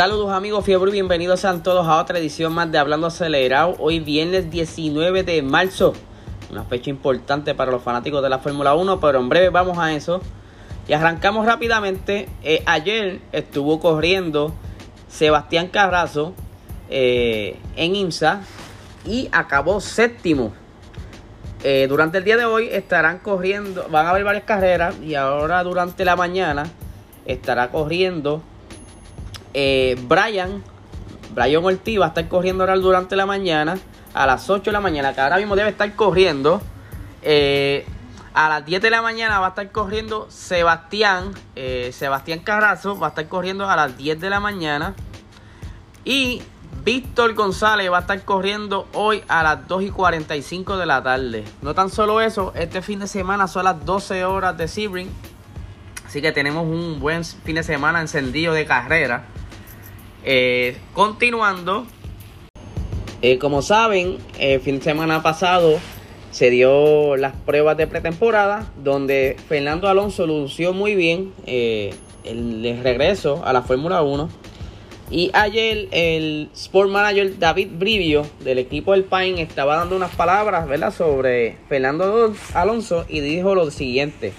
Saludos amigos Fiebre bienvenidos a todos a otra edición más de Hablando Acelerado. Hoy viernes 19 de marzo, una fecha importante para los fanáticos de la Fórmula 1, pero en breve vamos a eso. Y arrancamos rápidamente. Eh, ayer estuvo corriendo Sebastián Carrazo eh, en IMSA y acabó séptimo. Eh, durante el día de hoy estarán corriendo, van a haber varias carreras y ahora durante la mañana estará corriendo eh, Brian, Brian Ortiz va a estar corriendo ahora durante la mañana, a las 8 de la mañana, que ahora mismo debe estar corriendo. Eh, a las 10 de la mañana va a estar corriendo Sebastián, eh, Sebastián Carrazo, va a estar corriendo a las 10 de la mañana. Y Víctor González va a estar corriendo hoy a las 2 y 45 de la tarde. No tan solo eso, este fin de semana son las 12 horas de Sebring. Así que tenemos un buen fin de semana encendido de carrera. Eh, continuando, eh, como saben, el fin de semana pasado se dio las pruebas de pretemporada donde Fernando Alonso lució muy bien eh, el, regreso a la Fórmula 1. Y ayer el Sport Manager David Brivio del equipo del Pine estaba dando unas palabras ¿verdad? sobre Fernando Alonso y dijo lo siguiente.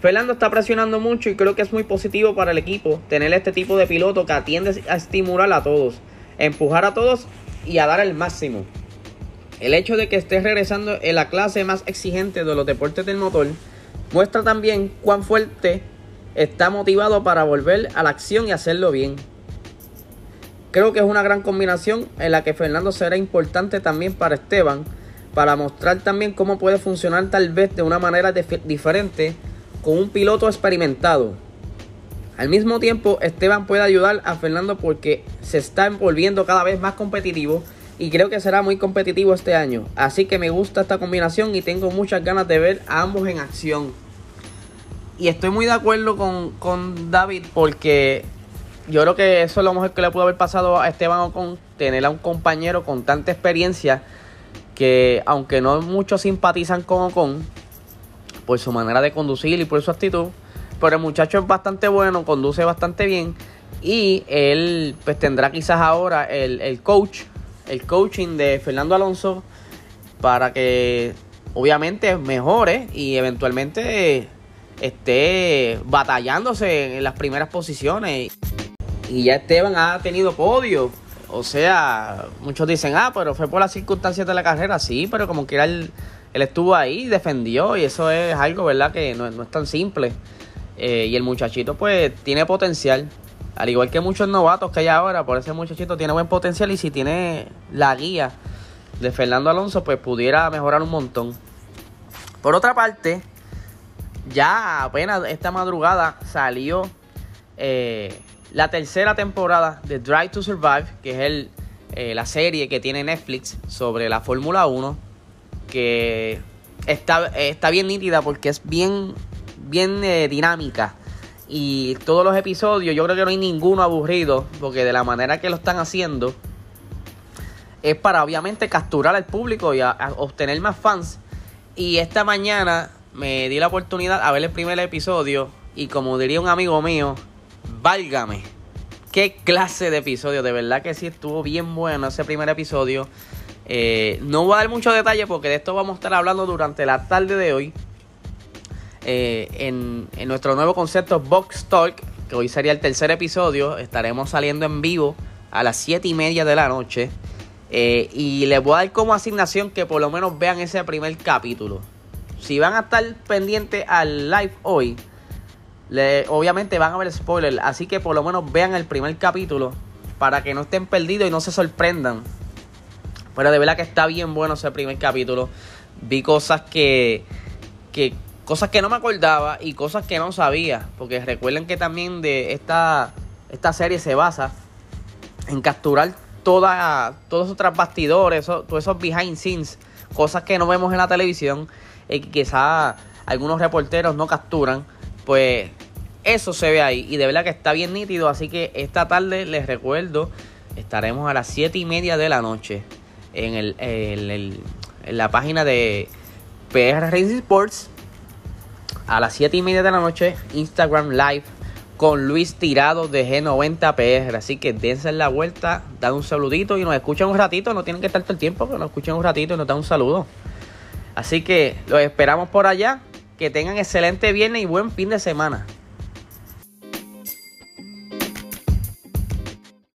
Fernando está presionando mucho y creo que es muy positivo para el equipo tener este tipo de piloto que atiende a estimular a todos, empujar a todos y a dar el máximo. El hecho de que esté regresando en la clase más exigente de los deportes del motor muestra también cuán fuerte está motivado para volver a la acción y hacerlo bien. Creo que es una gran combinación en la que Fernando será importante también para Esteban, para mostrar también cómo puede funcionar tal vez de una manera diferente con un piloto experimentado. Al mismo tiempo, Esteban puede ayudar a Fernando porque se está volviendo cada vez más competitivo y creo que será muy competitivo este año. Así que me gusta esta combinación y tengo muchas ganas de ver a ambos en acción. Y estoy muy de acuerdo con, con David porque yo creo que eso es lo mejor que le pudo haber pasado a Esteban Ocon, tener a un compañero con tanta experiencia que aunque no muchos simpatizan con Ocon, por su manera de conducir y por su actitud. Pero el muchacho es bastante bueno, conduce bastante bien. Y él pues tendrá quizás ahora el, el coach, el coaching de Fernando Alonso para que obviamente mejore y eventualmente esté batallándose en las primeras posiciones. Y ya Esteban ha tenido podio. O sea, muchos dicen, ah, pero fue por las circunstancias de la carrera. Sí, pero como quiera el él estuvo ahí, defendió y eso es algo, ¿verdad? Que no, es tan simple. Eh, y el muchachito pues tiene potencial. Al igual que muchos novatos que hay ahora, por ese muchachito tiene buen potencial y si tiene la guía de Fernando Alonso pues pudiera mejorar un montón. Por otra parte, ya apenas esta madrugada salió eh, la tercera temporada de Drive to Survive, que es el, eh, la serie que tiene Netflix sobre la Fórmula 1 que está, está bien nítida porque es bien, bien eh, dinámica. Y todos los episodios, yo creo que no hay ninguno aburrido, porque de la manera que lo están haciendo, es para obviamente capturar al público y obtener más fans. Y esta mañana me di la oportunidad a ver el primer episodio y como diría un amigo mío, válgame. Qué clase de episodio, de verdad que sí estuvo bien bueno ese primer episodio. Eh, no voy a dar muchos detalles porque de esto vamos a estar hablando durante la tarde de hoy. Eh, en, nuestro nuevo concepto Box Talk, que hoy sería el tercer episodio, estaremos saliendo en vivo a las 7 y media de la noche. Eh, y les voy a dar como asignación que por lo menos vean ese primer capítulo. Si van a estar pendientes al live hoy, obviamente van a ver spoiler. Así que por lo menos vean el primer capítulo para que no estén perdidos y no se sorprendan pero de verdad que está bien bueno ese primer capítulo. Vi cosas que, que cosas que no me acordaba y cosas que no sabía. Porque recuerden que también de esta, esta serie se basa en capturar toda, todos esos otros bastidores, todos esos behind scenes, cosas que no vemos en la televisión y que quizás algunos reporteros no capturan. Pues eso se ve ahí y de verdad que está bien nítido. Así que esta tarde les recuerdo, estaremos a las 7 y media de la noche en, el, en la página de PR Racing Sports a las 7 y media de la noche, Instagram Live con Luis Tirado de G90 PR. Así que dense la vuelta, dan un saludito y nos escuchan un ratito. No tienen que estar todo el tiempo, pero nos escuchan un ratito y nos dan un saludo. Así que los esperamos por allá. Que tengan excelente viernes y buen fin de semana.